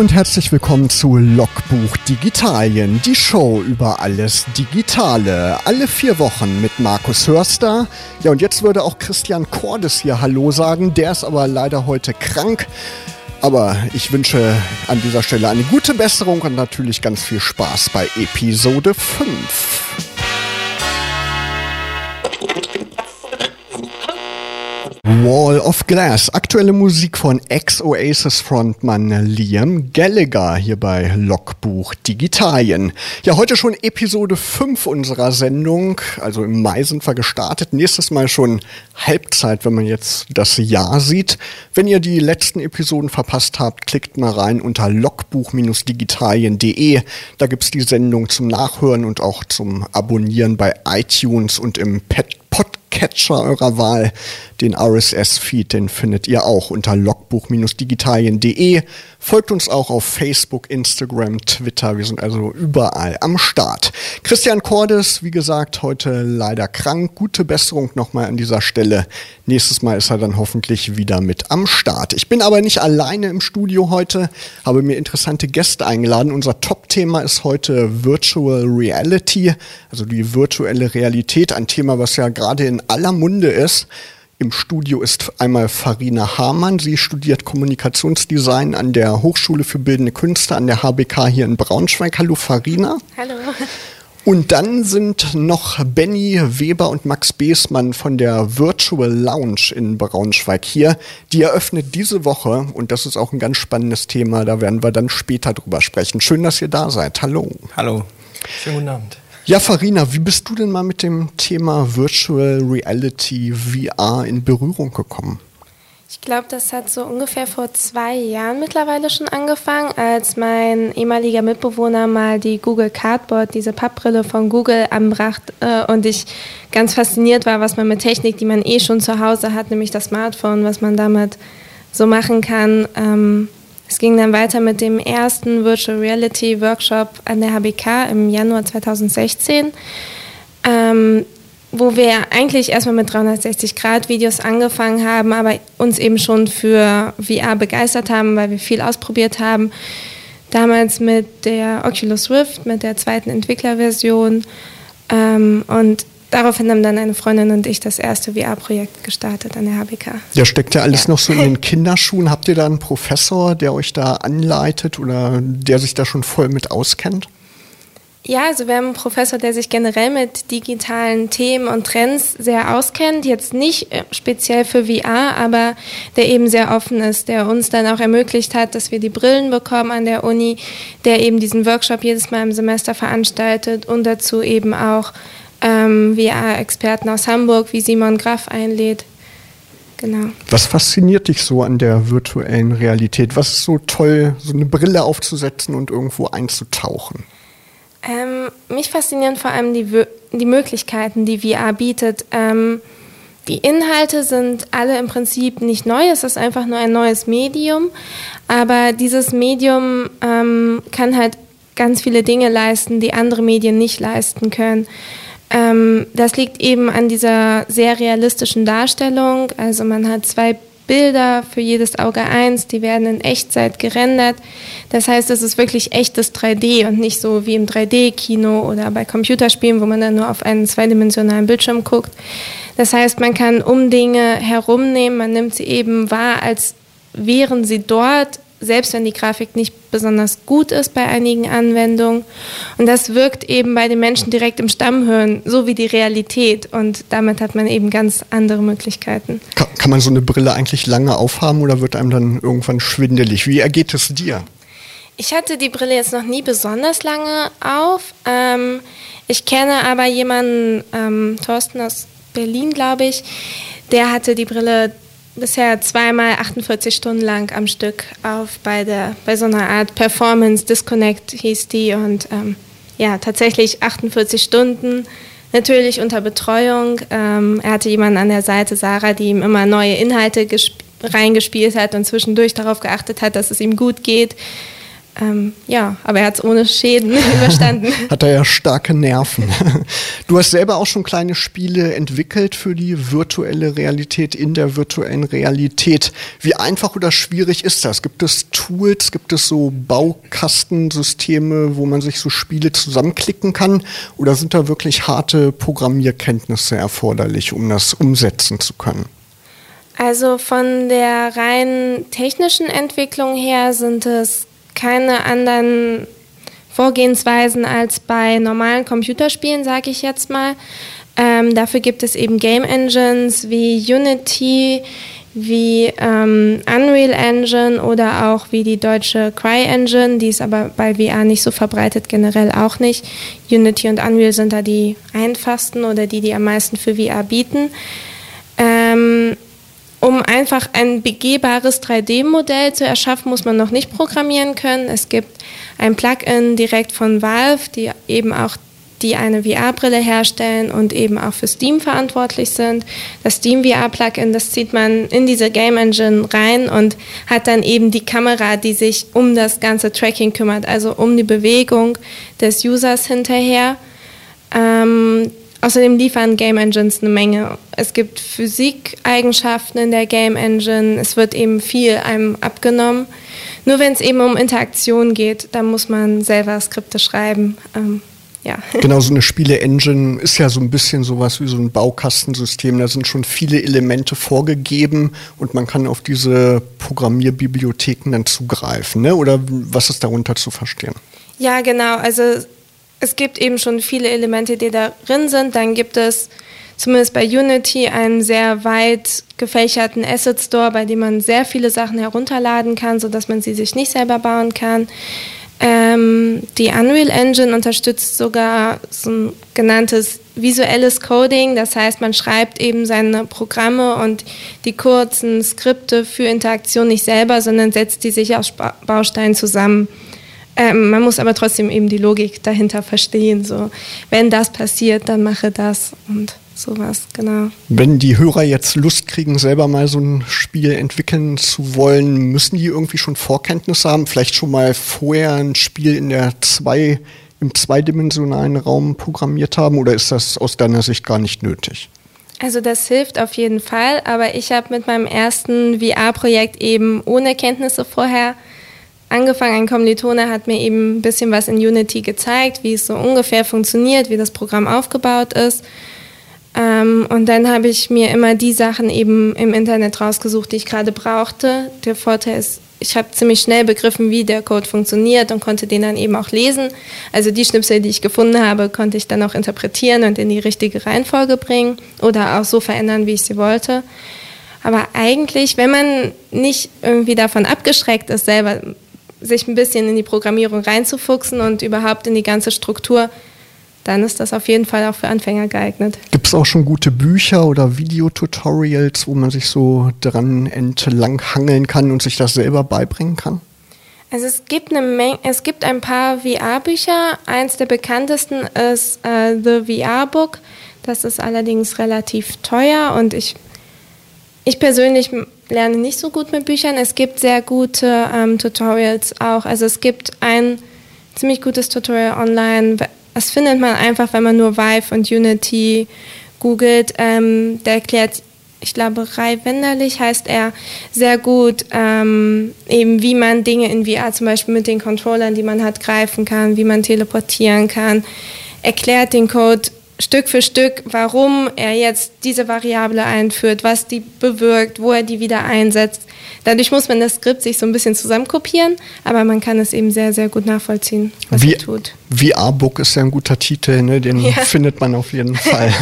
und herzlich willkommen zu Logbuch Digitalien, die Show über alles Digitale. Alle vier Wochen mit Markus Hörster. Ja, und jetzt würde auch Christian Cordes hier Hallo sagen. Der ist aber leider heute krank. Aber ich wünsche an dieser Stelle eine gute Besserung und natürlich ganz viel Spaß bei Episode 5. Wall of Glass. Aktuelle Musik von Ex-Oasis-Frontmann Liam Gallagher hier bei Logbuch Digitalien. Ja, heute schon Episode 5 unserer Sendung. Also im Mai sind wir gestartet. Nächstes Mal schon Halbzeit, wenn man jetzt das Jahr sieht. Wenn ihr die letzten Episoden verpasst habt, klickt mal rein unter logbuch-digitalien.de. Da gibt's die Sendung zum Nachhören und auch zum Abonnieren bei iTunes und im Pet Podcatcher eurer Wahl. Den RSS-Feed, den findet ihr auch unter logbuch-digitalien.de. Folgt uns auch auf Facebook, Instagram, Twitter. Wir sind also überall am Start. Christian Cordes, wie gesagt, heute leider krank. Gute Besserung nochmal an dieser Stelle. Nächstes Mal ist er dann hoffentlich wieder mit am Start. Ich bin aber nicht alleine im Studio heute, habe mir interessante Gäste eingeladen. Unser Top-Thema ist heute Virtual Reality, also die virtuelle Realität, ein Thema, was ja gerade in aller Munde ist. Im Studio ist einmal Farina Hamann. Sie studiert Kommunikationsdesign an der Hochschule für Bildende Künste an der HBK hier in Braunschweig. Hallo Farina. Hallo. Und dann sind noch Benny Weber und Max Beesmann von der Virtual Lounge in Braunschweig hier. Die eröffnet diese Woche und das ist auch ein ganz spannendes Thema. Da werden wir dann später drüber sprechen. Schön, dass ihr da seid. Hallo. Hallo. Schönen guten Abend. Ja, Farina, wie bist du denn mal mit dem Thema Virtual Reality VR in Berührung gekommen? Ich glaube, das hat so ungefähr vor zwei Jahren mittlerweile schon angefangen, als mein ehemaliger Mitbewohner mal die Google Cardboard, diese Pappbrille von Google, anbracht äh, und ich ganz fasziniert war, was man mit Technik, die man eh schon zu Hause hat, nämlich das Smartphone, was man damit so machen kann, ähm, es ging dann weiter mit dem ersten Virtual Reality Workshop an der HBK im Januar 2016, ähm, wo wir eigentlich erstmal mit 360-Grad-Videos angefangen haben, aber uns eben schon für VR begeistert haben, weil wir viel ausprobiert haben. Damals mit der Oculus Rift, mit der zweiten Entwicklerversion. Ähm, und Daraufhin haben dann eine Freundin und ich das erste VR-Projekt gestartet an der HBK. Ja, steckt ja alles ja. noch so in den Kinderschuhen. Habt ihr da einen Professor, der euch da anleitet oder der sich da schon voll mit auskennt? Ja, also wir haben einen Professor, der sich generell mit digitalen Themen und Trends sehr auskennt. Jetzt nicht äh, speziell für VR, aber der eben sehr offen ist, der uns dann auch ermöglicht hat, dass wir die Brillen bekommen an der Uni, der eben diesen Workshop jedes Mal im Semester veranstaltet und dazu eben auch ähm, VR-Experten aus Hamburg wie Simon Graf einlädt. Genau. Was fasziniert dich so an der virtuellen Realität? Was ist so toll, so eine Brille aufzusetzen und irgendwo einzutauchen? Ähm, mich faszinieren vor allem die, die Möglichkeiten, die VR bietet. Ähm, die Inhalte sind alle im Prinzip nicht neu, es ist einfach nur ein neues Medium. Aber dieses Medium ähm, kann halt ganz viele Dinge leisten, die andere Medien nicht leisten können. Ähm, das liegt eben an dieser sehr realistischen Darstellung. Also man hat zwei Bilder für jedes Auge eins, die werden in Echtzeit gerendert. Das heißt, es ist wirklich echtes 3D und nicht so wie im 3D-Kino oder bei Computerspielen, wo man dann nur auf einen zweidimensionalen Bildschirm guckt. Das heißt, man kann um Dinge herumnehmen, man nimmt sie eben wahr, als wären sie dort selbst wenn die Grafik nicht besonders gut ist bei einigen Anwendungen. Und das wirkt eben bei den Menschen direkt im Stammhirn, so wie die Realität. Und damit hat man eben ganz andere Möglichkeiten. Kann, kann man so eine Brille eigentlich lange aufhaben oder wird einem dann irgendwann schwindelig? Wie ergeht es dir? Ich hatte die Brille jetzt noch nie besonders lange auf. Ähm, ich kenne aber jemanden, ähm, Thorsten aus Berlin, glaube ich, der hatte die Brille bisher zweimal 48 Stunden lang am Stück auf bei, der, bei so einer Art Performance Disconnect hieß die und ähm, ja, tatsächlich 48 Stunden, natürlich unter Betreuung. Ähm, er hatte jemanden an der Seite, Sarah, die ihm immer neue Inhalte reingespielt hat und zwischendurch darauf geachtet hat, dass es ihm gut geht. Ähm, ja, aber er hat es ohne Schäden überstanden. Hat er ja starke Nerven. Du hast selber auch schon kleine Spiele entwickelt für die virtuelle Realität in der virtuellen Realität. Wie einfach oder schwierig ist das? Gibt es Tools, gibt es so Baukastensysteme, wo man sich so Spiele zusammenklicken kann? Oder sind da wirklich harte Programmierkenntnisse erforderlich, um das umsetzen zu können? Also von der rein technischen Entwicklung her sind es keine anderen Vorgehensweisen als bei normalen Computerspielen, sage ich jetzt mal. Ähm, dafür gibt es eben Game Engines wie Unity, wie ähm, Unreal Engine oder auch wie die deutsche Cry Engine, die ist aber bei VR nicht so verbreitet, generell auch nicht. Unity und Unreal sind da die einfachsten oder die, die am meisten für VR bieten. Ähm, um einfach ein begehbares 3D-Modell zu erschaffen, muss man noch nicht programmieren können. Es gibt ein Plugin direkt von Valve, die eben auch die eine VR-Brille herstellen und eben auch für Steam verantwortlich sind. Das Steam VR-Plugin, das zieht man in diese Game Engine rein und hat dann eben die Kamera, die sich um das ganze Tracking kümmert, also um die Bewegung des Users hinterher. Ähm, Außerdem liefern Game Engines eine Menge. Es gibt Physikeigenschaften in der Game Engine. Es wird eben viel einem abgenommen. Nur wenn es eben um Interaktion geht, dann muss man selber Skripte schreiben. Ähm, ja. Genau, so eine Spiele-Engine ist ja so ein bisschen sowas wie so ein Baukastensystem. Da sind schon viele Elemente vorgegeben und man kann auf diese Programmierbibliotheken dann zugreifen. Ne? Oder was ist darunter zu verstehen? Ja, genau. Also es gibt eben schon viele Elemente, die darin sind. Dann gibt es zumindest bei Unity einen sehr weit gefächerten Asset Store, bei dem man sehr viele Sachen herunterladen kann, sodass man sie sich nicht selber bauen kann. Ähm, die Unreal Engine unterstützt sogar so ein genanntes visuelles Coding, das heißt, man schreibt eben seine Programme und die kurzen Skripte für Interaktion nicht selber, sondern setzt die sich aus Bausteinen zusammen. Ähm, man muss aber trotzdem eben die Logik dahinter verstehen. So, wenn das passiert, dann mache das und sowas, genau. Wenn die Hörer jetzt Lust kriegen, selber mal so ein Spiel entwickeln zu wollen, müssen die irgendwie schon Vorkenntnisse haben? Vielleicht schon mal vorher ein Spiel in der zwei, im zweidimensionalen Raum programmiert haben oder ist das aus deiner Sicht gar nicht nötig? Also das hilft auf jeden Fall, aber ich habe mit meinem ersten VR-Projekt eben ohne Kenntnisse vorher angefangen. Ein Kommilitone hat mir eben ein bisschen was in Unity gezeigt, wie es so ungefähr funktioniert, wie das Programm aufgebaut ist. Ähm, und dann habe ich mir immer die Sachen eben im Internet rausgesucht, die ich gerade brauchte. Der Vorteil ist, ich habe ziemlich schnell begriffen, wie der Code funktioniert und konnte den dann eben auch lesen. Also die Schnipsel, die ich gefunden habe, konnte ich dann auch interpretieren und in die richtige Reihenfolge bringen oder auch so verändern, wie ich sie wollte. Aber eigentlich, wenn man nicht irgendwie davon abgeschreckt ist, selber sich ein bisschen in die Programmierung reinzufuchsen und überhaupt in die ganze Struktur, dann ist das auf jeden Fall auch für Anfänger geeignet. Gibt es auch schon gute Bücher oder Videotutorials, wo man sich so dran entlang hangeln kann und sich das selber beibringen kann? Also es gibt eine Menge, es gibt ein paar VR-Bücher. Eins der bekanntesten ist äh, The VR Book. Das ist allerdings relativ teuer und ich, ich persönlich lerne nicht so gut mit Büchern. Es gibt sehr gute ähm, Tutorials auch. Also es gibt ein ziemlich gutes Tutorial online. Das findet man einfach, wenn man nur Vive und Unity googelt. Ähm, der erklärt, ich glaube, Rai Wenderlich heißt er, sehr gut, ähm, eben wie man Dinge in VR zum Beispiel mit den Controllern, die man hat, greifen kann, wie man teleportieren kann. Erklärt den Code Stück für Stück, warum er jetzt diese Variable einführt, was die bewirkt, wo er die wieder einsetzt. Dadurch muss man das Skript sich so ein bisschen zusammenkopieren, aber man kann es eben sehr, sehr gut nachvollziehen, was Wie, er tut. VR-Book ist ja ein guter Titel, ne? den ja. findet man auf jeden Fall.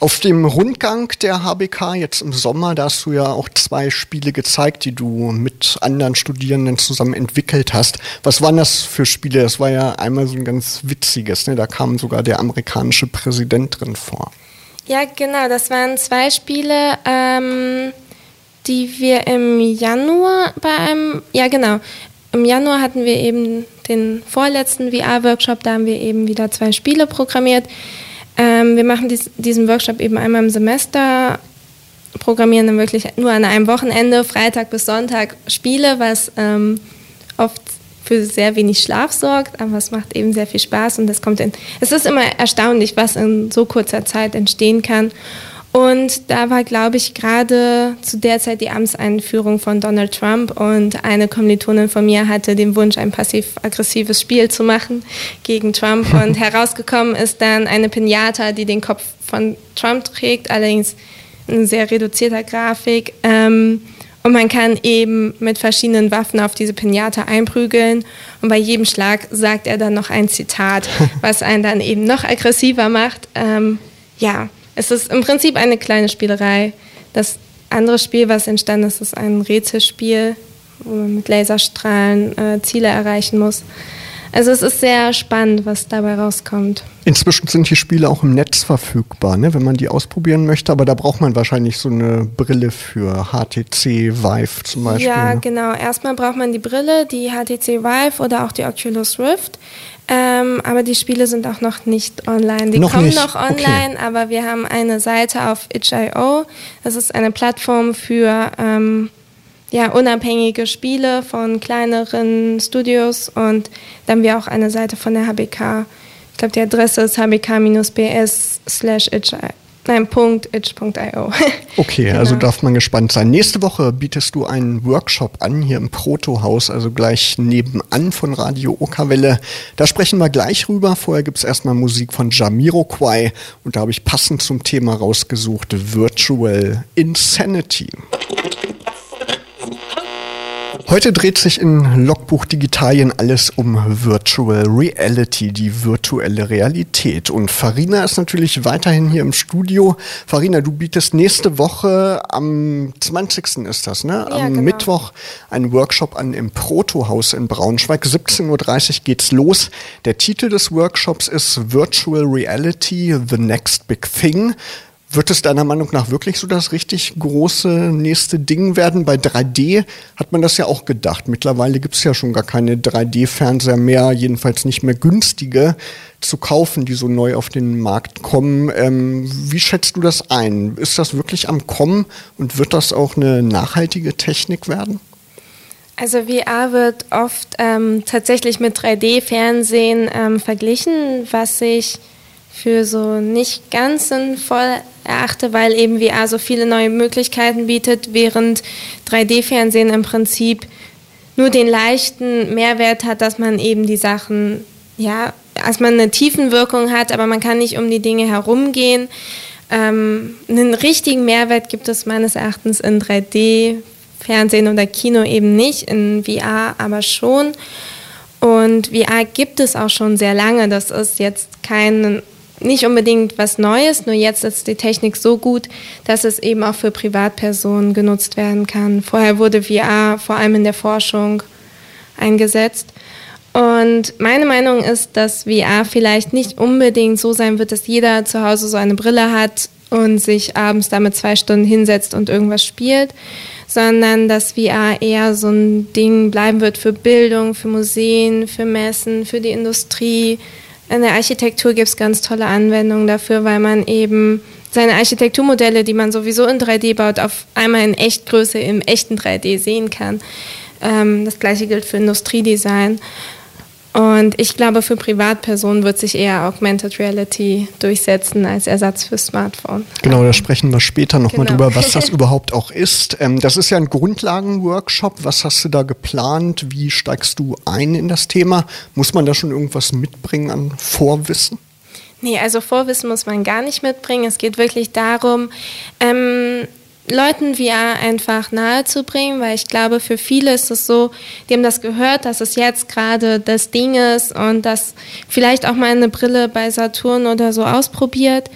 auf dem Rundgang der HBK jetzt im Sommer, da hast du ja auch zwei Spiele gezeigt, die du mit anderen Studierenden zusammen entwickelt hast. Was waren das für Spiele? Das war ja einmal so ein ganz witziges, ne? da kam sogar der amerikanische Präsident drin vor. Ja, genau, das waren zwei Spiele. Ähm die wir im Januar bei einem, ja genau, im Januar hatten wir eben den vorletzten VR-Workshop, da haben wir eben wieder zwei Spiele programmiert. Ähm, wir machen dies, diesen Workshop eben einmal im Semester, programmieren dann wirklich nur an einem Wochenende, Freitag bis Sonntag Spiele, was ähm, oft für sehr wenig Schlaf sorgt, aber es macht eben sehr viel Spaß und es kommt in. Es ist immer erstaunlich, was in so kurzer Zeit entstehen kann. Und da war, glaube ich, gerade zu der Zeit die Amtseinführung von Donald Trump und eine Kommilitonin von mir hatte den Wunsch, ein passiv-aggressives Spiel zu machen gegen Trump. Und herausgekommen ist dann eine Pinata, die den Kopf von Trump trägt, allerdings in sehr reduzierter Grafik. Ähm, und man kann eben mit verschiedenen Waffen auf diese Pinata einprügeln. Und bei jedem Schlag sagt er dann noch ein Zitat, was einen dann eben noch aggressiver macht. Ähm, ja, es ist im Prinzip eine kleine Spielerei. Das andere Spiel, was entstanden ist, ist ein Rätselspiel, wo man mit Laserstrahlen äh, Ziele erreichen muss. Also es ist sehr spannend, was dabei rauskommt. Inzwischen sind die Spiele auch im Netz verfügbar, ne, wenn man die ausprobieren möchte, aber da braucht man wahrscheinlich so eine Brille für HTC Vive zum Beispiel. Ja, ne? genau. Erstmal braucht man die Brille, die HTC Vive oder auch die Oculus Rift. Ähm, aber die Spiele sind auch noch nicht online. Die noch kommen nicht. noch online, okay. aber wir haben eine Seite auf itch.io. Das ist eine Plattform für ähm, ja, unabhängige Spiele von kleineren Studios und dann haben wir auch eine Seite von der HBK. Ich glaube, die Adresse ist hbk-bs slash Nein, Punkt, itch.io. Okay, genau. also darf man gespannt sein. Nächste Woche bietest du einen Workshop an hier im Proto-Haus, also gleich nebenan von Radio Okawelle. Da sprechen wir gleich rüber. Vorher gibt es erstmal Musik von Jamiroquai und da habe ich passend zum Thema rausgesucht Virtual Insanity. Heute dreht sich in Logbuch Digitalien alles um Virtual Reality, die virtuelle Realität. Und Farina ist natürlich weiterhin hier im Studio. Farina, du bietest nächste Woche am 20. ist das, ne? Am ja, genau. Mittwoch einen Workshop an im Proto-Haus in Braunschweig. 17.30 Uhr geht's los. Der Titel des Workshops ist Virtual Reality, The Next Big Thing. Wird es deiner Meinung nach wirklich so das richtig große nächste Ding werden? Bei 3D hat man das ja auch gedacht. Mittlerweile gibt es ja schon gar keine 3D-Fernseher mehr, jedenfalls nicht mehr günstige zu kaufen, die so neu auf den Markt kommen. Ähm, wie schätzt du das ein? Ist das wirklich am Kommen und wird das auch eine nachhaltige Technik werden? Also VR wird oft ähm, tatsächlich mit 3D-Fernsehen ähm, verglichen, was ich für so nicht ganz sinnvoll erachte, weil eben VR so viele neue Möglichkeiten bietet, während 3D-Fernsehen im Prinzip nur den leichten Mehrwert hat, dass man eben die Sachen, ja, dass man eine Tiefenwirkung hat, aber man kann nicht um die Dinge herumgehen. Ähm, einen richtigen Mehrwert gibt es meines Erachtens in 3D, Fernsehen oder Kino eben nicht, in VR aber schon. Und VR gibt es auch schon sehr lange. Das ist jetzt kein nicht unbedingt was Neues, nur jetzt ist die Technik so gut, dass es eben auch für Privatpersonen genutzt werden kann. Vorher wurde VR vor allem in der Forschung eingesetzt. Und meine Meinung ist, dass VR vielleicht nicht unbedingt so sein wird, dass jeder zu Hause so eine Brille hat und sich abends damit zwei Stunden hinsetzt und irgendwas spielt, sondern dass VR eher so ein Ding bleiben wird für Bildung, für Museen, für Messen, für die Industrie, in der Architektur gibt es ganz tolle Anwendungen dafür, weil man eben seine Architekturmodelle, die man sowieso in 3D baut, auf einmal in Echtgröße im echten 3D sehen kann. Ähm, das gleiche gilt für Industriedesign. Und ich glaube, für Privatpersonen wird sich eher Augmented Reality durchsetzen als Ersatz für Smartphone. Genau, da sprechen wir später nochmal genau. drüber, was das überhaupt auch ist. Ähm, das ist ja ein Grundlagenworkshop. Was hast du da geplant? Wie steigst du ein in das Thema? Muss man da schon irgendwas mitbringen an Vorwissen? Nee, also Vorwissen muss man gar nicht mitbringen. Es geht wirklich darum, ähm, Leuten VR einfach nahezubringen, weil ich glaube, für viele ist es so, die haben das gehört, dass es jetzt gerade das Ding ist und dass vielleicht auch mal eine Brille bei Saturn oder so ausprobiert.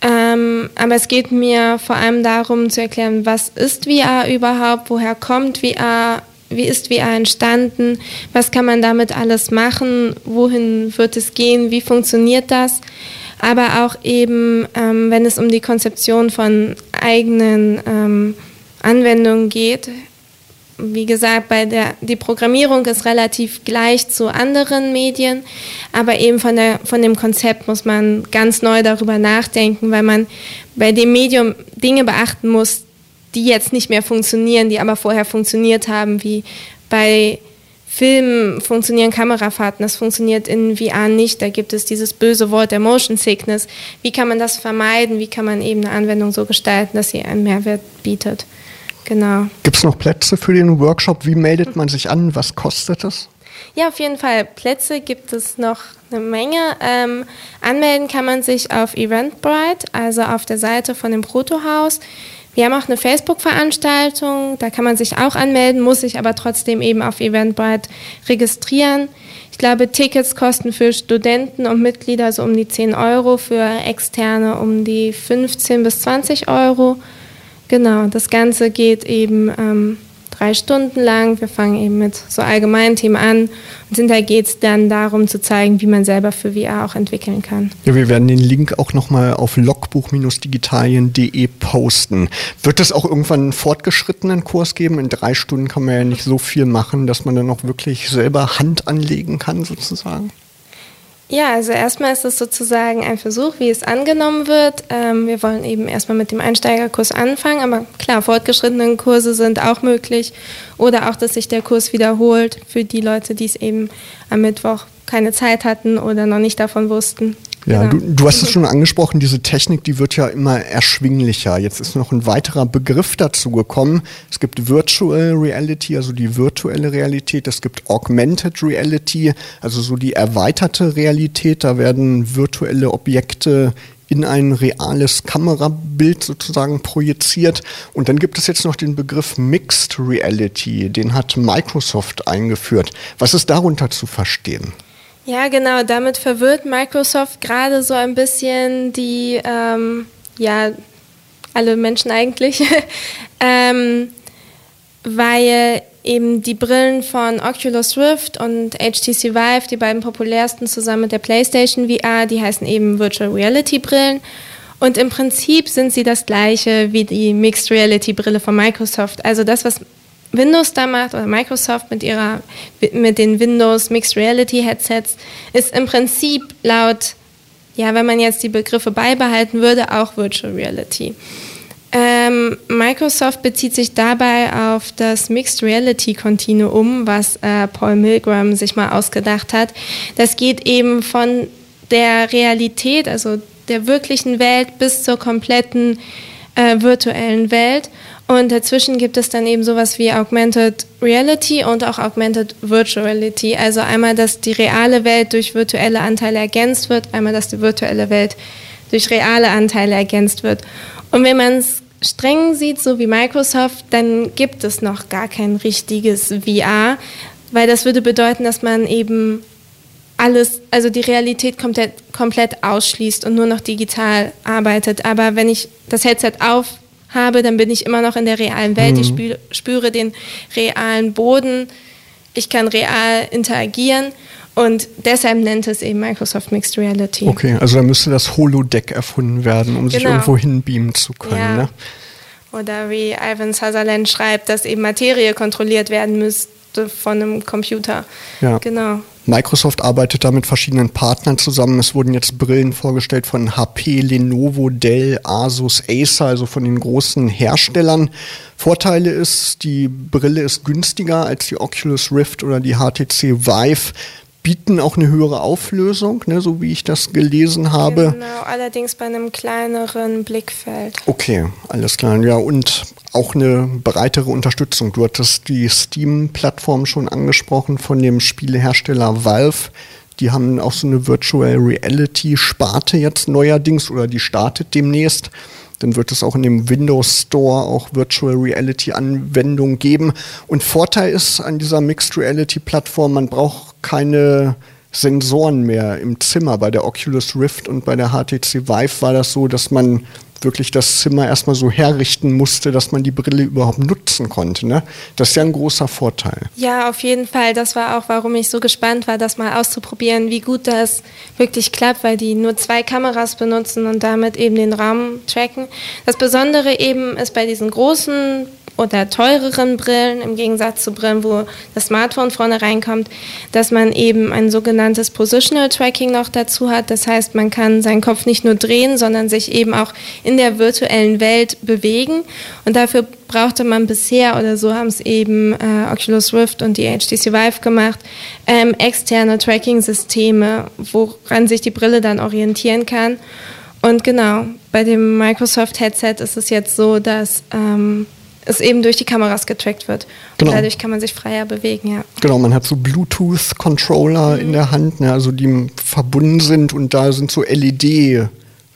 Ähm, aber es geht mir vor allem darum zu erklären, was ist VR überhaupt, woher kommt VR, wie ist VR entstanden, was kann man damit alles machen, wohin wird es gehen, wie funktioniert das aber auch eben, ähm, wenn es um die Konzeption von eigenen ähm, Anwendungen geht. Wie gesagt, bei der, die Programmierung ist relativ gleich zu anderen Medien, aber eben von, der, von dem Konzept muss man ganz neu darüber nachdenken, weil man bei dem Medium Dinge beachten muss, die jetzt nicht mehr funktionieren, die aber vorher funktioniert haben, wie bei Filmen funktionieren Kamerafahrten, das funktioniert in VR nicht. Da gibt es dieses böse Wort der Motion Sickness. Wie kann man das vermeiden? Wie kann man eben eine Anwendung so gestalten, dass sie einen Mehrwert bietet? Genau. Gibt es noch Plätze für den Workshop? Wie meldet man sich an? Was kostet es? Ja, auf jeden Fall. Plätze gibt es noch eine Menge. Ähm, anmelden kann man sich auf Eventbrite, also auf der Seite von dem Protohaus. Wir haben auch eine Facebook-Veranstaltung, da kann man sich auch anmelden, muss sich aber trotzdem eben auf Eventbrite registrieren. Ich glaube, Tickets kosten für Studenten und Mitglieder so um die 10 Euro, für Externe um die 15 bis 20 Euro. Genau, das Ganze geht eben ähm, drei Stunden lang. Wir fangen eben mit so allgemeinen Themen an und hinterher geht es dann darum zu zeigen, wie man selber für VR auch entwickeln kann. Ja, wir werden den Link auch nochmal auf logbuch-digitalien.de posten. Wird es auch irgendwann einen fortgeschrittenen Kurs geben? In drei Stunden kann man ja nicht so viel machen, dass man dann auch wirklich selber Hand anlegen kann sozusagen? Ja, also erstmal ist es sozusagen ein Versuch, wie es angenommen wird. Ähm, wir wollen eben erstmal mit dem Einsteigerkurs anfangen, aber klar, fortgeschrittene Kurse sind auch möglich oder auch, dass sich der Kurs wiederholt für die Leute, die es eben am Mittwoch keine Zeit hatten oder noch nicht davon wussten. Ja, genau. du, du hast es schon angesprochen, diese Technik, die wird ja immer erschwinglicher. Jetzt ist noch ein weiterer Begriff dazu gekommen. Es gibt Virtual Reality, also die virtuelle Realität. Es gibt Augmented Reality, also so die erweiterte Realität. Da werden virtuelle Objekte in ein reales Kamerabild sozusagen projiziert. Und dann gibt es jetzt noch den Begriff Mixed Reality, den hat Microsoft eingeführt. Was ist darunter zu verstehen? Ja, genau. Damit verwirrt Microsoft gerade so ein bisschen die, ähm, ja, alle Menschen eigentlich, ähm, weil eben die Brillen von Oculus Rift und HTC Vive, die beiden populärsten zusammen mit der PlayStation VR, die heißen eben Virtual Reality Brillen. Und im Prinzip sind sie das gleiche wie die Mixed Reality Brille von Microsoft. Also das, was Windows da macht oder Microsoft mit ihrer mit den Windows Mixed Reality Headsets ist im Prinzip laut ja, wenn man jetzt die Begriffe beibehalten würde, auch Virtual Reality. Ähm, Microsoft bezieht sich dabei auf das Mixed Reality Continuum, was äh, Paul Milgram sich mal ausgedacht hat. Das geht eben von der Realität, also der wirklichen Welt, bis zur kompletten äh, virtuellen Welt. Und dazwischen gibt es dann eben sowas wie Augmented Reality und auch Augmented Virtual Reality. Also einmal, dass die reale Welt durch virtuelle Anteile ergänzt wird, einmal, dass die virtuelle Welt durch reale Anteile ergänzt wird. Und wenn man es streng sieht, so wie Microsoft, dann gibt es noch gar kein richtiges VR, weil das würde bedeuten, dass man eben alles, also die Realität komplett, komplett ausschließt und nur noch digital arbeitet. Aber wenn ich das Headset auf habe, dann bin ich immer noch in der realen Welt. Mhm. Ich spüre, spüre den realen Boden. Ich kann real interagieren. Und deshalb nennt es eben Microsoft Mixed Reality. Okay, also da müsste das Holodeck erfunden werden, um genau. sich irgendwo hinbeamen zu können. Ja. Ne? Oder wie Ivan Sutherland schreibt, dass eben Materie kontrolliert werden müsste von einem Computer. Ja. Genau. Microsoft arbeitet da mit verschiedenen Partnern zusammen. Es wurden jetzt Brillen vorgestellt von HP, Lenovo, Dell, Asus, Acer, also von den großen Herstellern. Vorteile ist, die Brille ist günstiger als die Oculus Rift oder die HTC Vive bieten auch eine höhere Auflösung, ne, so wie ich das gelesen habe. Genau, allerdings bei einem kleineren Blickfeld. Okay, alles klar. Ja, und auch eine breitere Unterstützung. Du hattest die Steam-Plattform schon angesprochen von dem Spielehersteller Valve. Die haben auch so eine Virtual Reality-Sparte jetzt neuerdings oder die startet demnächst. Dann wird es auch in dem Windows Store auch Virtual Reality Anwendungen geben. Und Vorteil ist an dieser Mixed Reality Plattform, man braucht keine Sensoren mehr im Zimmer. Bei der Oculus Rift und bei der HTC Vive war das so, dass man wirklich das Zimmer erstmal so herrichten musste, dass man die Brille überhaupt nutzen konnte. Ne? Das ist ja ein großer Vorteil. Ja, auf jeden Fall. Das war auch, warum ich so gespannt war, das mal auszuprobieren, wie gut das wirklich klappt, weil die nur zwei Kameras benutzen und damit eben den Raum tracken. Das Besondere eben ist bei diesen großen oder teureren Brillen, im Gegensatz zu Brillen, wo das Smartphone vorne reinkommt, dass man eben ein sogenanntes Positional Tracking noch dazu hat. Das heißt, man kann seinen Kopf nicht nur drehen, sondern sich eben auch in der virtuellen Welt bewegen. Und dafür brauchte man bisher, oder so haben es eben äh, Oculus Rift und die HTC Vive gemacht, ähm, externe Tracking-Systeme, woran sich die Brille dann orientieren kann. Und genau, bei dem Microsoft Headset ist es jetzt so, dass ähm, es eben durch die Kameras getrackt wird. Genau. Und dadurch kann man sich freier bewegen, ja. Genau, man hat so Bluetooth-Controller mhm. in der Hand, ne, also die verbunden sind und da sind so LED-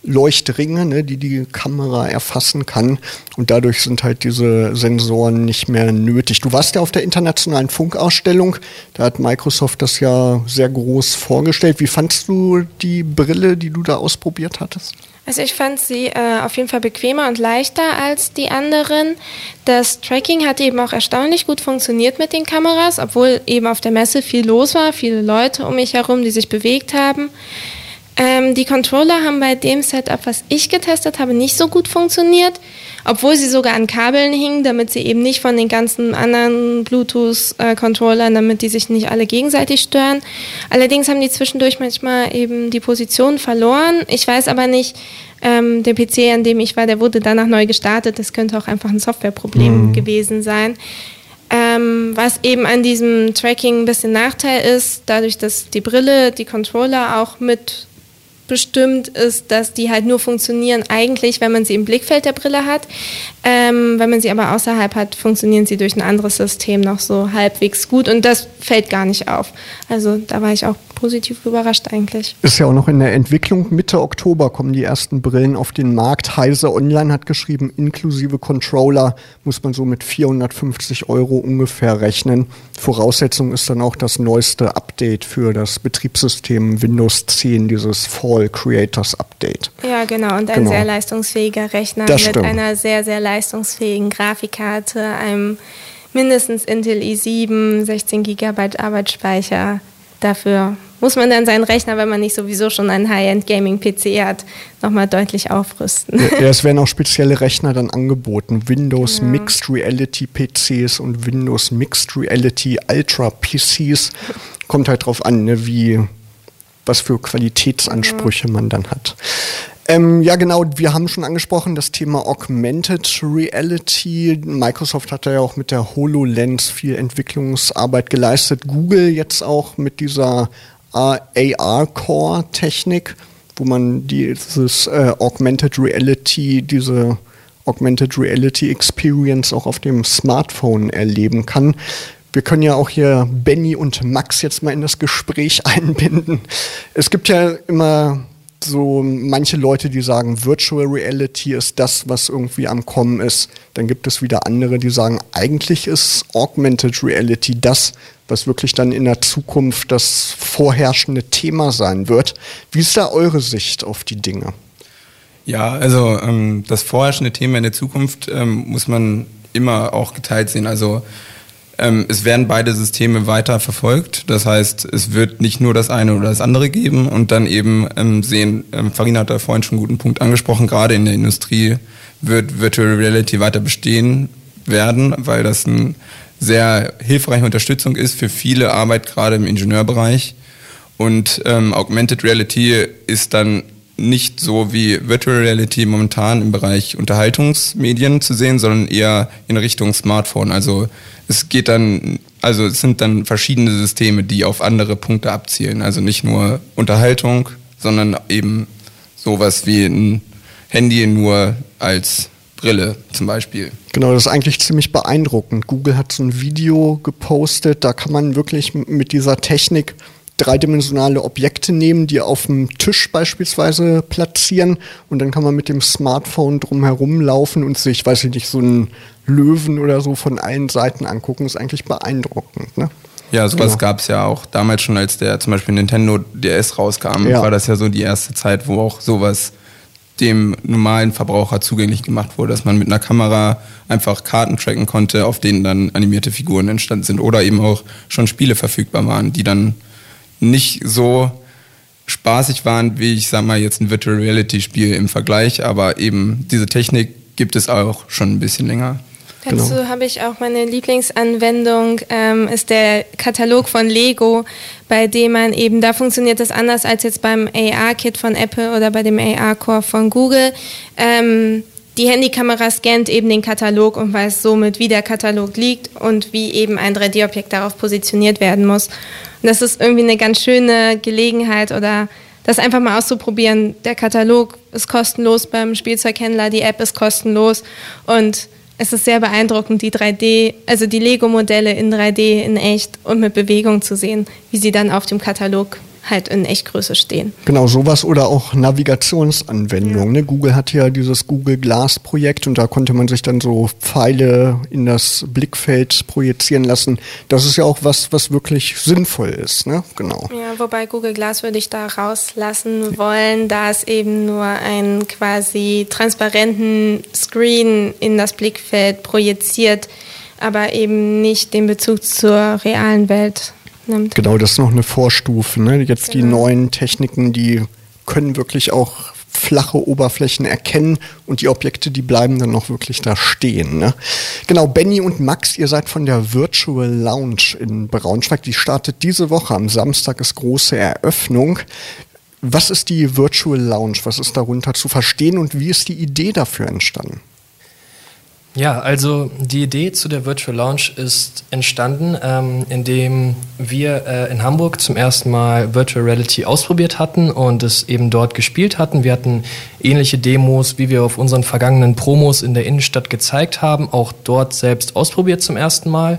Leuchtringe, ne, die die Kamera erfassen kann. Und dadurch sind halt diese Sensoren nicht mehr nötig. Du warst ja auf der internationalen Funkausstellung. Da hat Microsoft das ja sehr groß vorgestellt. Wie fandst du die Brille, die du da ausprobiert hattest? Also ich fand sie äh, auf jeden Fall bequemer und leichter als die anderen. Das Tracking hat eben auch erstaunlich gut funktioniert mit den Kameras, obwohl eben auf der Messe viel los war, viele Leute um mich herum, die sich bewegt haben. Ähm, die Controller haben bei dem Setup, was ich getestet habe, nicht so gut funktioniert, obwohl sie sogar an Kabeln hingen, damit sie eben nicht von den ganzen anderen Bluetooth-Controllern, damit die sich nicht alle gegenseitig stören. Allerdings haben die zwischendurch manchmal eben die Position verloren. Ich weiß aber nicht, ähm, der PC, an dem ich war, der wurde danach neu gestartet. Das könnte auch einfach ein Softwareproblem mhm. gewesen sein. Ähm, was eben an diesem Tracking ein bisschen Nachteil ist, dadurch, dass die Brille, die Controller auch mit bestimmt ist, dass die halt nur funktionieren eigentlich, wenn man sie im Blickfeld der Brille hat. Ähm, wenn man sie aber außerhalb hat, funktionieren sie durch ein anderes System noch so halbwegs gut und das fällt gar nicht auf. Also da war ich auch positiv überrascht eigentlich. Ist ja auch noch in der Entwicklung. Mitte Oktober kommen die ersten Brillen auf den Markt. Heise Online hat geschrieben, inklusive Controller muss man so mit 450 Euro ungefähr rechnen. Voraussetzung ist dann auch das neueste Update für das Betriebssystem Windows 10, dieses Fall Creators Update. Ja, genau. Und ein genau. sehr leistungsfähiger Rechner das mit stimmt. einer sehr, sehr leistungsfähigen Grafikkarte, einem mindestens Intel i7, 16 GB Arbeitsspeicher. Dafür muss man dann seinen Rechner, wenn man nicht sowieso schon einen High-End-Gaming-PC hat, nochmal deutlich aufrüsten. Ja, es werden auch spezielle Rechner dann angeboten. Windows genau. Mixed Reality PCs und Windows Mixed Reality Ultra PCs. Kommt halt drauf an, ne, wie, was für Qualitätsansprüche ja. man dann hat. Ähm, ja, genau, wir haben schon angesprochen, das Thema Augmented Reality. Microsoft hat ja auch mit der HoloLens viel Entwicklungsarbeit geleistet. Google jetzt auch mit dieser AR-Core-Technik, wo man dieses äh, Augmented Reality, diese Augmented Reality Experience auch auf dem Smartphone erleben kann. Wir können ja auch hier Benny und Max jetzt mal in das Gespräch einbinden. Es gibt ja immer so manche Leute, die sagen, Virtual Reality ist das, was irgendwie am Kommen ist. Dann gibt es wieder andere, die sagen, eigentlich ist Augmented Reality das, was wirklich dann in der Zukunft das vorherrschende Thema sein wird. Wie ist da eure Sicht auf die Dinge? Ja, also ähm, das vorherrschende Thema in der Zukunft ähm, muss man immer auch geteilt sehen. Also ähm, es werden beide Systeme weiter verfolgt. Das heißt, es wird nicht nur das eine oder das andere geben und dann eben ähm, sehen, ähm, Farina hat da vorhin schon einen guten Punkt angesprochen, gerade in der Industrie wird Virtual Reality weiter bestehen werden, weil das eine sehr hilfreiche Unterstützung ist für viele Arbeit, gerade im Ingenieurbereich. Und ähm, Augmented Reality ist dann nicht so wie Virtual Reality momentan im Bereich Unterhaltungsmedien zu sehen, sondern eher in Richtung Smartphone. Also es geht dann, also es sind dann verschiedene Systeme, die auf andere Punkte abzielen. Also nicht nur Unterhaltung, sondern eben sowas wie ein Handy nur als Brille zum Beispiel. Genau, das ist eigentlich ziemlich beeindruckend. Google hat so ein Video gepostet, da kann man wirklich mit dieser Technik dreidimensionale Objekte nehmen, die auf dem Tisch beispielsweise platzieren und dann kann man mit dem Smartphone drumherum laufen und sich, weiß ich nicht, so einen Löwen oder so von allen Seiten angucken. Ist eigentlich beeindruckend. Ne? Ja, sowas genau. gab es ja auch damals schon, als der zum Beispiel Nintendo DS rauskam, ja. war das ja so die erste Zeit, wo auch sowas dem normalen Verbraucher zugänglich gemacht wurde, dass man mit einer Kamera einfach Karten tracken konnte, auf denen dann animierte Figuren entstanden sind oder eben auch schon Spiele verfügbar waren, die dann nicht so spaßig waren, wie ich sag mal jetzt ein Virtual Reality Spiel im Vergleich, aber eben diese Technik gibt es auch schon ein bisschen länger. Dazu genau. habe ich auch meine Lieblingsanwendung, ähm, ist der Katalog von Lego, bei dem man eben, da funktioniert das anders als jetzt beim AR-Kit von Apple oder bei dem AR-Core von Google. Ähm, die Handykamera scannt eben den Katalog und weiß somit, wie der Katalog liegt und wie eben ein 3D-Objekt darauf positioniert werden muss. Und das ist irgendwie eine ganz schöne Gelegenheit oder das einfach mal auszuprobieren. Der Katalog ist kostenlos beim Spielzeughändler, die App ist kostenlos und es ist sehr beeindruckend, die 3D, also die Lego-Modelle in 3D in echt und mit Bewegung zu sehen, wie sie dann auf dem Katalog halt in Echtgröße stehen. Genau, sowas oder auch Navigationsanwendungen. Ja. Ne? Google hat ja dieses Google Glass Projekt und da konnte man sich dann so Pfeile in das Blickfeld projizieren lassen. Das ist ja auch was, was wirklich sinnvoll ist. Ne? Genau. Ja, wobei Google Glass würde ich da rauslassen wollen, da es eben nur einen quasi transparenten Screen in das Blickfeld projiziert, aber eben nicht den Bezug zur realen Welt nimmt. Genau, das ist noch eine Vorstufe. Ne? Jetzt genau. die neuen Techniken, die können wirklich auch flache Oberflächen erkennen und die Objekte, die bleiben dann noch wirklich da stehen. Ne? Genau, Benny und Max, ihr seid von der Virtual Lounge in Braunschweig. Die startet diese Woche. Am Samstag ist große Eröffnung. Was ist die Virtual Lounge? Was ist darunter zu verstehen und wie ist die Idee dafür entstanden? Ja, also die Idee zu der Virtual Lounge ist entstanden, ähm, indem wir äh, in Hamburg zum ersten Mal Virtual Reality ausprobiert hatten und es eben dort gespielt hatten. Wir hatten ähnliche Demos, wie wir auf unseren vergangenen Promos in der Innenstadt gezeigt haben, auch dort selbst ausprobiert zum ersten Mal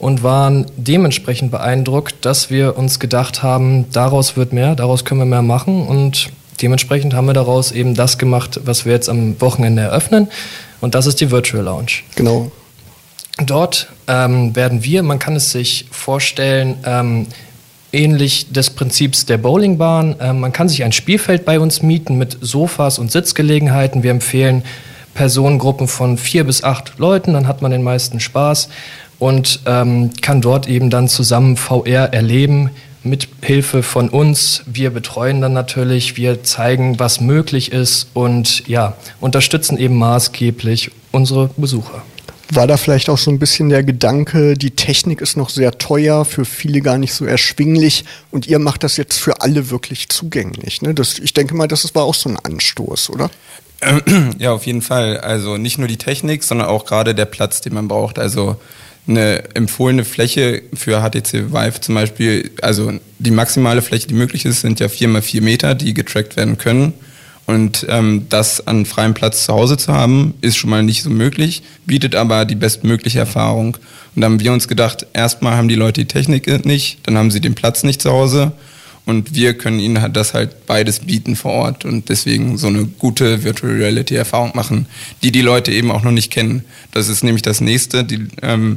und waren dementsprechend beeindruckt, dass wir uns gedacht haben, daraus wird mehr, daraus können wir mehr machen und dementsprechend haben wir daraus eben das gemacht, was wir jetzt am Wochenende eröffnen. Und das ist die Virtual Lounge. Genau. Dort ähm, werden wir, man kann es sich vorstellen, ähm, ähnlich des Prinzips der Bowlingbahn. Ähm, man kann sich ein Spielfeld bei uns mieten mit Sofas und Sitzgelegenheiten. Wir empfehlen Personengruppen von vier bis acht Leuten, dann hat man den meisten Spaß und ähm, kann dort eben dann zusammen VR erleben, mit Hilfe von uns. Wir betreuen dann natürlich, wir zeigen, was möglich ist und ja, unterstützen eben maßgeblich unsere Besucher. War da vielleicht auch so ein bisschen der Gedanke, die Technik ist noch sehr teuer, für viele gar nicht so erschwinglich und ihr macht das jetzt für alle wirklich zugänglich. Ne? Das, ich denke mal, das war auch so ein Anstoß, oder? Ja, auf jeden Fall. Also nicht nur die Technik, sondern auch gerade der Platz, den man braucht. Also eine empfohlene Fläche für HTC Vive zum Beispiel, also die maximale Fläche, die möglich ist, sind ja vier mal vier Meter, die getrackt werden können. Und ähm, das an freiem Platz zu Hause zu haben, ist schon mal nicht so möglich, bietet aber die bestmögliche Erfahrung. Und da haben wir uns gedacht, erstmal haben die Leute die Technik nicht, dann haben sie den Platz nicht zu Hause und wir können ihnen das halt beides bieten vor Ort und deswegen so eine gute Virtual Reality Erfahrung machen, die die Leute eben auch noch nicht kennen. Das ist nämlich das nächste. Die, ähm,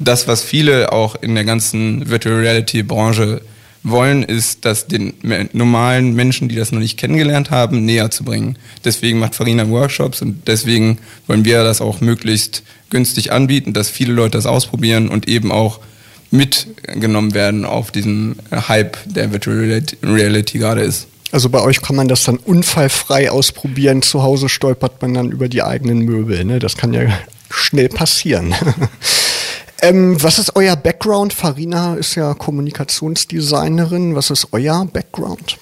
das, was viele auch in der ganzen Virtual Reality Branche wollen, ist, das den normalen Menschen, die das noch nicht kennengelernt haben, näher zu bringen. Deswegen macht Farina Workshops und deswegen wollen wir das auch möglichst günstig anbieten, dass viele Leute das ausprobieren und eben auch mitgenommen werden auf diesen Hype, der Virtual Reality gerade ist. Also bei euch kann man das dann unfallfrei ausprobieren. Zu Hause stolpert man dann über die eigenen Möbel. Ne? Das kann ja schnell passieren. Ähm, was ist euer Background? Farina ist ja Kommunikationsdesignerin. Was ist euer Background?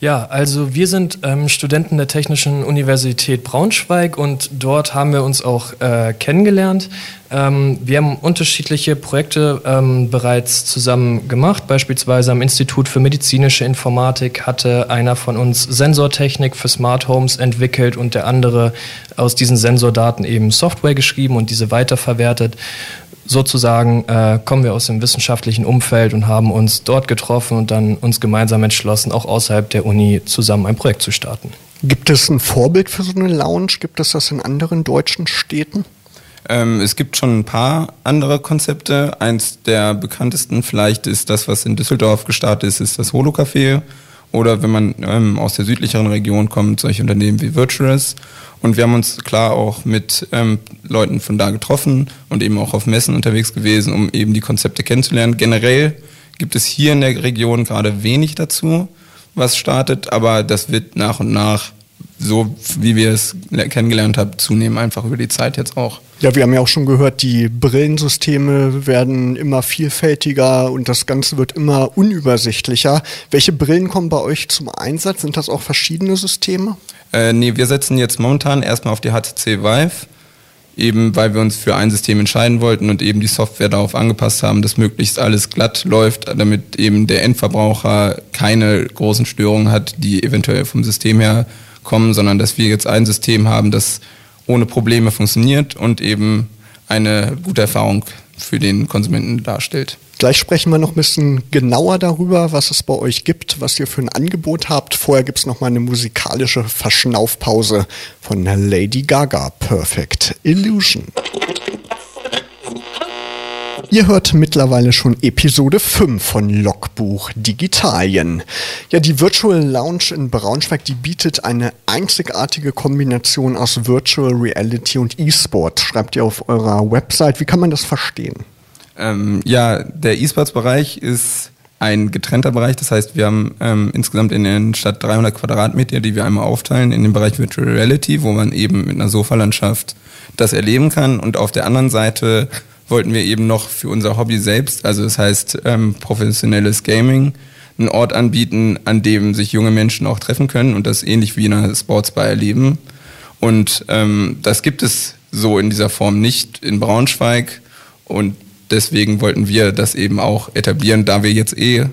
Ja, also wir sind ähm, Studenten der Technischen Universität Braunschweig und dort haben wir uns auch äh, kennengelernt. Ähm, wir haben unterschiedliche Projekte ähm, bereits zusammen gemacht. Beispielsweise am Institut für medizinische Informatik hatte einer von uns Sensortechnik für Smart Homes entwickelt und der andere aus diesen Sensordaten eben Software geschrieben und diese weiterverwertet sozusagen äh, kommen wir aus dem wissenschaftlichen Umfeld und haben uns dort getroffen und dann uns gemeinsam entschlossen, auch außerhalb der Uni zusammen ein Projekt zu starten. Gibt es ein Vorbild für so eine Lounge? Gibt es das in anderen deutschen Städten? Ähm, es gibt schon ein paar andere Konzepte. Eins der bekanntesten vielleicht ist das, was in Düsseldorf gestartet ist, ist das Holo-Café. Oder wenn man ähm, aus der südlicheren Region kommt, solche Unternehmen wie Virtuous. Und wir haben uns klar auch mit ähm, Leuten von da getroffen und eben auch auf Messen unterwegs gewesen, um eben die Konzepte kennenzulernen. Generell gibt es hier in der Region gerade wenig dazu, was startet, aber das wird nach und nach so wie wir es kennengelernt haben, zunehmen, einfach über die Zeit jetzt auch. Ja, wir haben ja auch schon gehört, die Brillensysteme werden immer vielfältiger und das Ganze wird immer unübersichtlicher. Welche Brillen kommen bei euch zum Einsatz? Sind das auch verschiedene Systeme? Äh, nee, wir setzen jetzt momentan erstmal auf die HTC Vive, eben weil wir uns für ein System entscheiden wollten und eben die Software darauf angepasst haben, dass möglichst alles glatt läuft, damit eben der Endverbraucher keine großen Störungen hat, die eventuell vom System her kommen, sondern dass wir jetzt ein System haben, das ohne Probleme funktioniert und eben eine gute Erfahrung für den Konsumenten darstellt. Gleich sprechen wir noch ein bisschen genauer darüber, was es bei euch gibt, was ihr für ein Angebot habt. Vorher gibt es noch mal eine musikalische Verschnaufpause von Lady Gaga, Perfect Illusion. Ihr hört mittlerweile schon Episode 5 von Logbuch Digitalien. Ja, die Virtual Lounge in Braunschweig, die bietet eine einzigartige Kombination aus Virtual Reality und E-Sport, schreibt ihr auf eurer Website. Wie kann man das verstehen? Ähm, ja, der E-Sports-Bereich ist ein getrennter Bereich. Das heißt, wir haben ähm, insgesamt in der Stadt 300 Quadratmeter, die wir einmal aufteilen in den Bereich Virtual Reality, wo man eben mit einer Sofalandschaft das erleben kann. Und auf der anderen Seite wollten wir eben noch für unser Hobby selbst, also das heißt ähm, professionelles Gaming, einen Ort anbieten, an dem sich junge Menschen auch treffen können und das ähnlich wie in einer Sportsbar erleben. Und ähm, das gibt es so in dieser Form nicht in Braunschweig und deswegen wollten wir das eben auch etablieren. Da wir jetzt eh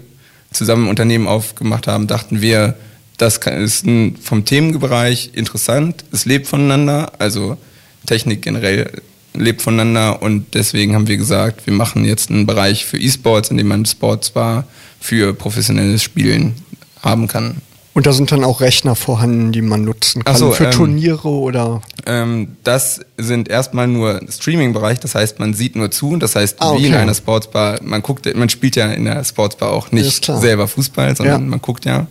zusammen ein Unternehmen aufgemacht haben, dachten wir, das ist vom Themenbereich interessant, es lebt voneinander, also Technik generell lebt voneinander und deswegen haben wir gesagt, wir machen jetzt einen Bereich für E-Sports, in dem man Sports war für professionelles Spielen haben kann. Und da sind dann auch Rechner vorhanden, die man nutzen kann so, für ähm, Turniere oder? Ähm, das sind erstmal nur Streaming-Bereich, das heißt, man sieht nur zu. Das heißt, ah, okay. wie in einer Sportsbar, man guckt, man spielt ja in der Sportsbar auch nicht selber Fußball, sondern ja. man guckt ja.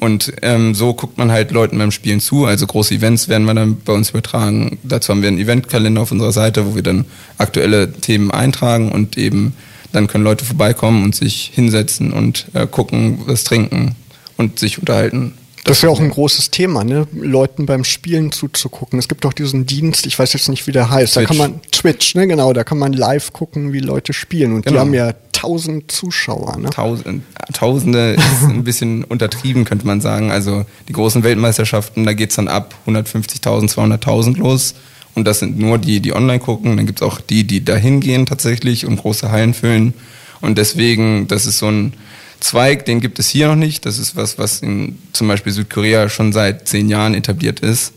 Und ähm, so guckt man halt Leuten beim Spielen zu. Also große Events werden wir dann bei uns übertragen. Dazu haben wir einen Eventkalender auf unserer Seite, wo wir dann aktuelle Themen eintragen und eben dann können Leute vorbeikommen und sich hinsetzen und äh, gucken, was trinken und sich unterhalten. Das ist ja auch ein großes Thema, ne? Leuten beim Spielen zuzugucken. Es gibt auch diesen Dienst, ich weiß jetzt nicht, wie der heißt. Twitch. Da kann man Twitch, ne? Genau, da kann man live gucken, wie Leute spielen. Und genau. die haben ja tausend Zuschauer. Ne? Tausend, Tausende ist ein bisschen untertrieben, könnte man sagen. Also die großen Weltmeisterschaften, da geht es dann ab 150.000, 200.000 los. Und das sind nur die, die online gucken. Dann gibt es auch die, die dahin gehen tatsächlich und große Hallen füllen. Und deswegen, das ist so ein Zweig, den gibt es hier noch nicht. Das ist was, was in zum Beispiel Südkorea schon seit zehn Jahren etabliert ist.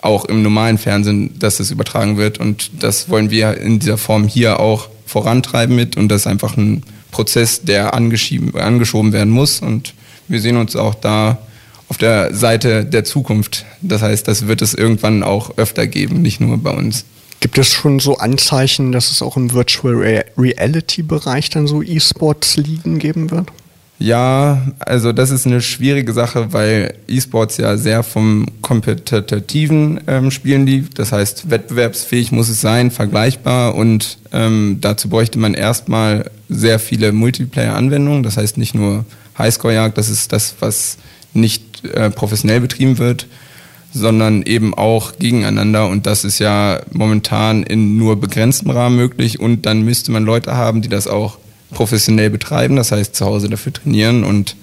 Auch im normalen Fernsehen, dass es übertragen wird. Und das wollen wir in dieser Form hier auch vorantreiben mit. Und das ist einfach ein Prozess, der angeschoben werden muss. Und wir sehen uns auch da auf der Seite der Zukunft. Das heißt, das wird es irgendwann auch öfter geben, nicht nur bei uns. Gibt es schon so Anzeichen, dass es auch im Virtual Reality Bereich dann so E-Sports-Ligen geben wird? Ja, also das ist eine schwierige Sache, weil E-Sports ja sehr vom kompetitiven ähm, Spielen lief. Das heißt, wettbewerbsfähig muss es sein, vergleichbar und ähm, dazu bräuchte man erstmal sehr viele Multiplayer-Anwendungen. Das heißt nicht nur Highscore-Jagd, das ist das, was nicht äh, professionell betrieben wird, sondern eben auch gegeneinander und das ist ja momentan in nur begrenztem Rahmen möglich und dann müsste man Leute haben, die das auch professionell betreiben, das heißt zu Hause dafür trainieren und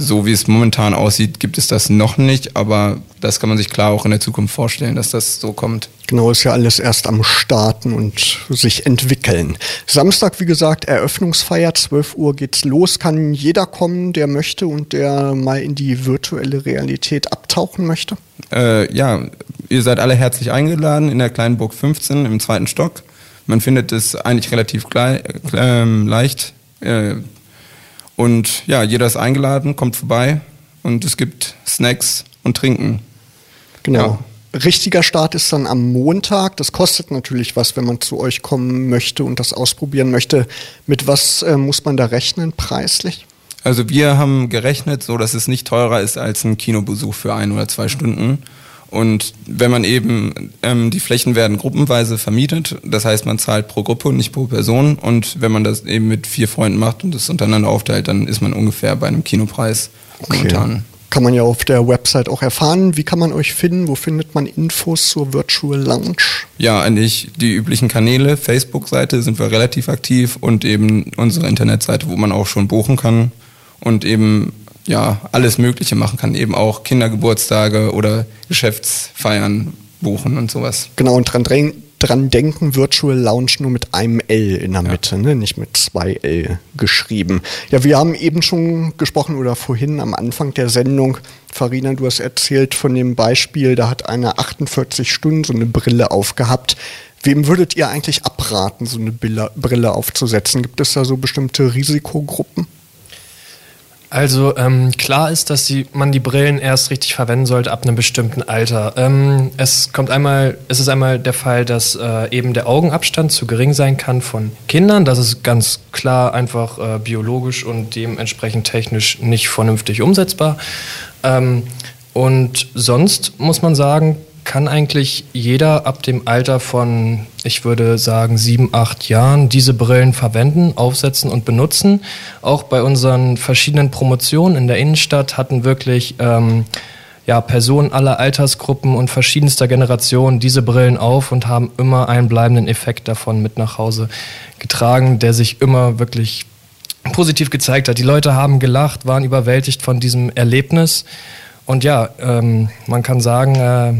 so wie es momentan aussieht, gibt es das noch nicht, aber das kann man sich klar auch in der Zukunft vorstellen, dass das so kommt. Genau, ist ja alles erst am Starten und sich entwickeln. Samstag, wie gesagt, Eröffnungsfeier, 12 Uhr geht's los. Kann jeder kommen, der möchte und der mal in die virtuelle Realität abtauchen möchte? Äh, ja, ihr seid alle herzlich eingeladen in der kleinen Burg 15 im zweiten Stock. Man findet es eigentlich relativ gleich, äh, leicht. Äh, und ja, jeder ist eingeladen, kommt vorbei und es gibt Snacks und Trinken. Genau. Ja. Richtiger Start ist dann am Montag. Das kostet natürlich was, wenn man zu euch kommen möchte und das ausprobieren möchte. Mit was äh, muss man da rechnen, preislich? Also wir haben gerechnet, so dass es nicht teurer ist als ein Kinobesuch für ein oder zwei Stunden. Und wenn man eben, ähm, die Flächen werden gruppenweise vermietet, das heißt, man zahlt pro Gruppe und nicht pro Person. Und wenn man das eben mit vier Freunden macht und das untereinander aufteilt, dann ist man ungefähr bei einem Kinopreis okay. momentan. kann man ja auf der Website auch erfahren. Wie kann man euch finden? Wo findet man Infos zur Virtual Lounge? Ja, eigentlich die üblichen Kanäle. Facebook-Seite sind wir relativ aktiv und eben unsere Internetseite, wo man auch schon buchen kann und eben ja alles Mögliche machen kann. Eben auch Kindergeburtstage oder Geschäftsfeiern buchen und sowas. Genau, und dran dran denken, Virtual Lounge nur mit einem L in der Mitte, ja. ne? nicht mit zwei L geschrieben. Ja, wir haben eben schon gesprochen oder vorhin am Anfang der Sendung, Farina, du hast erzählt von dem Beispiel, da hat einer 48 Stunden so eine Brille aufgehabt. Wem würdet ihr eigentlich abraten, so eine Brille aufzusetzen? Gibt es da so bestimmte Risikogruppen? Also ähm, klar ist, dass die, man die Brillen erst richtig verwenden sollte ab einem bestimmten Alter. Ähm, es kommt einmal, es ist einmal der Fall, dass äh, eben der Augenabstand zu gering sein kann von Kindern. Das ist ganz klar einfach äh, biologisch und dementsprechend technisch nicht vernünftig umsetzbar. Ähm, und sonst muss man sagen, kann eigentlich jeder ab dem Alter von, ich würde sagen, sieben, acht Jahren diese Brillen verwenden, aufsetzen und benutzen. Auch bei unseren verschiedenen Promotionen in der Innenstadt hatten wirklich ähm, ja, Personen aller Altersgruppen und verschiedenster Generationen diese Brillen auf und haben immer einen bleibenden Effekt davon mit nach Hause getragen, der sich immer wirklich positiv gezeigt hat. Die Leute haben gelacht, waren überwältigt von diesem Erlebnis. Und ja, ähm, man kann sagen, äh,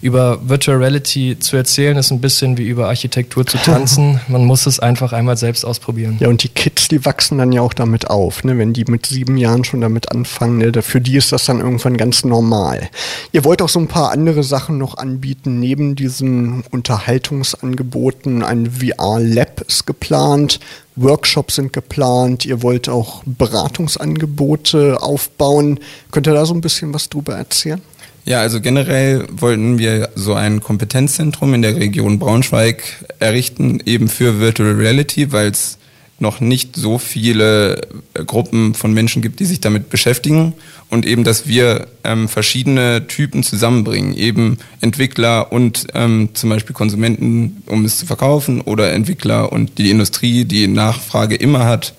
über Virtual Reality zu erzählen, ist ein bisschen wie über Architektur zu tanzen. Man muss es einfach einmal selbst ausprobieren. Ja, und die Kids, die wachsen dann ja auch damit auf. Ne? Wenn die mit sieben Jahren schon damit anfangen, ne? für die ist das dann irgendwann ganz normal. Ihr wollt auch so ein paar andere Sachen noch anbieten. Neben diesen Unterhaltungsangeboten, ein VR-Lab ist geplant. Workshops sind geplant, ihr wollt auch Beratungsangebote aufbauen. Könnt ihr da so ein bisschen was drüber erzählen? Ja, also generell wollten wir so ein Kompetenzzentrum in der Region Braunschweig errichten, eben für Virtual Reality, weil es noch nicht so viele äh, Gruppen von Menschen gibt, die sich damit beschäftigen. Und eben, dass wir ähm, verschiedene Typen zusammenbringen, eben Entwickler und ähm, zum Beispiel Konsumenten, um es zu verkaufen oder Entwickler und die Industrie, die Nachfrage immer hat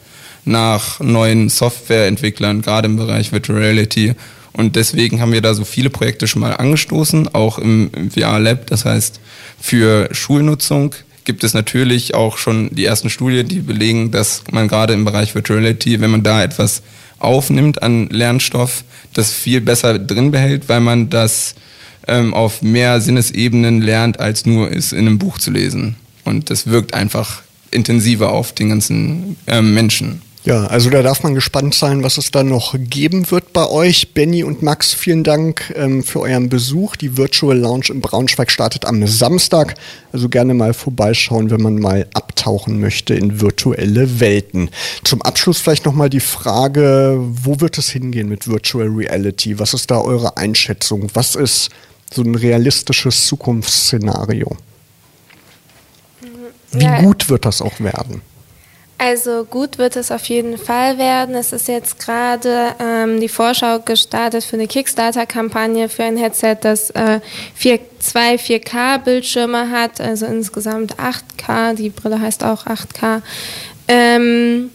nach neuen Softwareentwicklern, gerade im Bereich Virtual Reality. Und deswegen haben wir da so viele Projekte schon mal angestoßen, auch im, im VR-Lab. Das heißt, für Schulnutzung gibt es natürlich auch schon die ersten Studien, die belegen, dass man gerade im Bereich Virtuality, wenn man da etwas aufnimmt an Lernstoff, das viel besser drin behält, weil man das ähm, auf mehr Sinnesebenen lernt, als nur es in einem Buch zu lesen. Und das wirkt einfach intensiver auf den ganzen ähm, Menschen. Ja, also da darf man gespannt sein, was es da noch geben wird bei euch. Benny und Max, vielen Dank ähm, für euren Besuch. Die Virtual Lounge in Braunschweig startet am Samstag. Also gerne mal vorbeischauen, wenn man mal abtauchen möchte in virtuelle Welten. Zum Abschluss vielleicht nochmal die Frage, wo wird es hingehen mit Virtual Reality? Was ist da eure Einschätzung? Was ist so ein realistisches Zukunftsszenario? Wie ja. gut wird das auch werden? Also gut wird es auf jeden Fall werden. Es ist jetzt gerade ähm, die Vorschau gestartet für eine Kickstarter-Kampagne für ein Headset, das äh, vier, zwei 4K-Bildschirme hat, also insgesamt 8K. Die Brille heißt auch 8K. Ähm,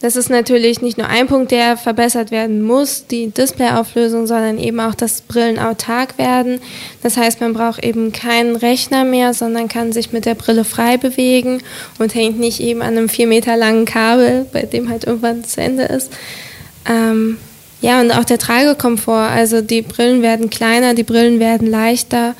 das ist natürlich nicht nur ein Punkt, der verbessert werden muss, die Displayauflösung, sondern eben auch das Brillen autark werden. Das heißt, man braucht eben keinen Rechner mehr, sondern kann sich mit der Brille frei bewegen und hängt nicht eben an einem vier Meter langen Kabel, bei dem halt irgendwann zu Ende ist. Ähm, ja, und auch der Tragekomfort. Also die Brillen werden kleiner, die Brillen werden leichter.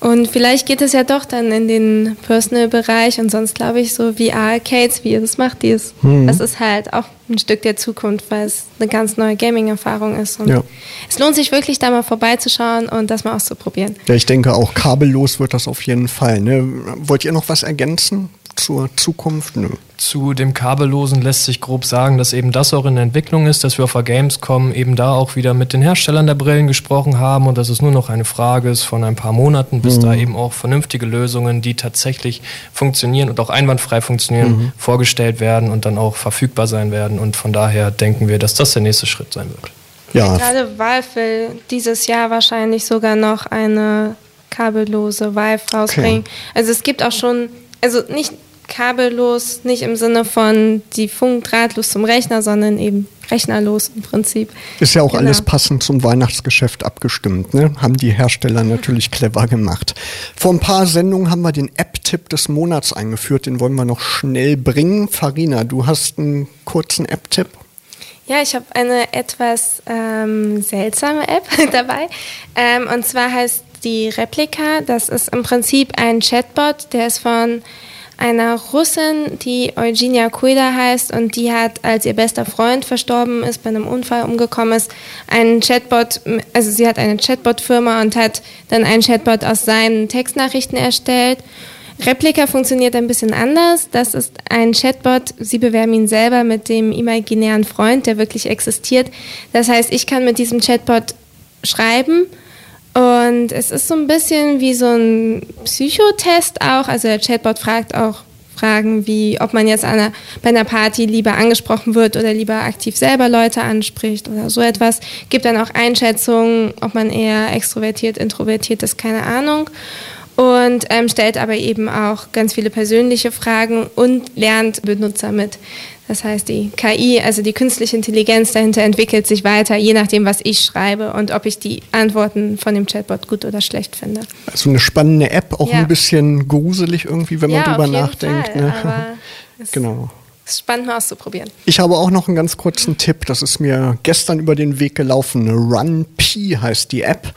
Und vielleicht geht es ja doch dann in den Personal-Bereich und sonst glaube ich so VR-Arcades, wie ihr das macht, dies. Mhm. Das ist halt auch ein Stück der Zukunft, weil es eine ganz neue Gaming-Erfahrung ist. Und ja. es lohnt sich wirklich, da mal vorbeizuschauen und das mal auszuprobieren. Ja, ich denke auch kabellos wird das auf jeden Fall. Ne? Wollt ihr noch was ergänzen? Zur Zukunft? Nö. Zu dem Kabellosen lässt sich grob sagen, dass eben das auch in der Entwicklung ist, dass wir auf der Gamescom eben da auch wieder mit den Herstellern der Brillen gesprochen haben und dass es nur noch eine Frage ist von ein paar Monaten, bis mhm. da eben auch vernünftige Lösungen, die tatsächlich funktionieren und auch einwandfrei funktionieren, mhm. vorgestellt werden und dann auch verfügbar sein werden. Und von daher denken wir, dass das der nächste Schritt sein wird. Ja. Gerade Valve will dieses Jahr wahrscheinlich sogar noch eine kabellose Vive rausbringen. Okay. Also es gibt auch schon also nicht kabellos, nicht im Sinne von die Funk drahtlos zum Rechner, sondern eben rechnerlos im Prinzip. Ist ja auch genau. alles passend zum Weihnachtsgeschäft abgestimmt, ne? Haben die Hersteller natürlich clever gemacht. Vor ein paar Sendungen haben wir den App-Tipp des Monats eingeführt, den wollen wir noch schnell bringen. Farina, du hast einen kurzen App-Tipp? Ja, ich habe eine etwas ähm, seltsame App dabei. Ähm, und zwar heißt die Replika. Das ist im Prinzip ein Chatbot, der ist von einer Russin, die Eugenia Kuida heißt und die hat, als ihr bester Freund verstorben ist, bei einem Unfall umgekommen ist, einen Chatbot, also sie hat eine Chatbot-Firma und hat dann einen Chatbot aus seinen Textnachrichten erstellt. Replika funktioniert ein bisschen anders. Das ist ein Chatbot. Sie bewerben ihn selber mit dem imaginären Freund, der wirklich existiert. Das heißt, ich kann mit diesem Chatbot schreiben und es ist so ein bisschen wie so ein Psychotest auch. Also der Chatbot fragt auch Fragen wie, ob man jetzt einer, bei einer Party lieber angesprochen wird oder lieber aktiv selber Leute anspricht oder so etwas. Gibt dann auch Einschätzungen, ob man eher extrovertiert, introvertiert ist, keine Ahnung und ähm, stellt aber eben auch ganz viele persönliche Fragen und lernt Benutzer mit. Das heißt, die KI, also die künstliche Intelligenz dahinter entwickelt sich weiter, je nachdem, was ich schreibe und ob ich die Antworten von dem Chatbot gut oder schlecht finde. Also eine spannende App, auch ja. ein bisschen gruselig irgendwie, wenn man ja, drüber nachdenkt. Fall, ne? genau. Ist spannend mal auszuprobieren. Ich habe auch noch einen ganz kurzen Tipp. Das ist mir gestern über den Weg gelaufen. Run P heißt die App.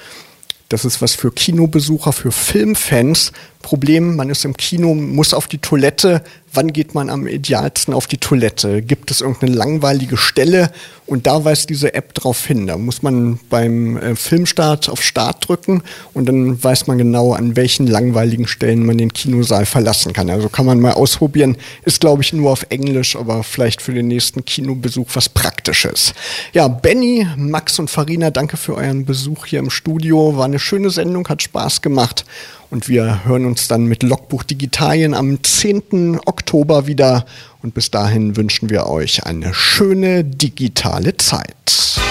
Das ist was für Kinobesucher, für Filmfans. Problem, man ist im Kino, muss auf die Toilette, wann geht man am idealsten auf die Toilette? Gibt es irgendeine langweilige Stelle? Und da weist diese App drauf hin. Da muss man beim äh, Filmstart auf Start drücken und dann weiß man genau, an welchen langweiligen Stellen man den Kinosaal verlassen kann. Also kann man mal ausprobieren. Ist, glaube ich, nur auf Englisch, aber vielleicht für den nächsten Kinobesuch was Praktisches. Ja, Benny, Max und Farina, danke für euren Besuch hier im Studio. War eine schöne Sendung, hat Spaß gemacht. Und wir hören uns dann mit Logbuch Digitalien am 10. Oktober wieder. Und bis dahin wünschen wir euch eine schöne digitale Zeit.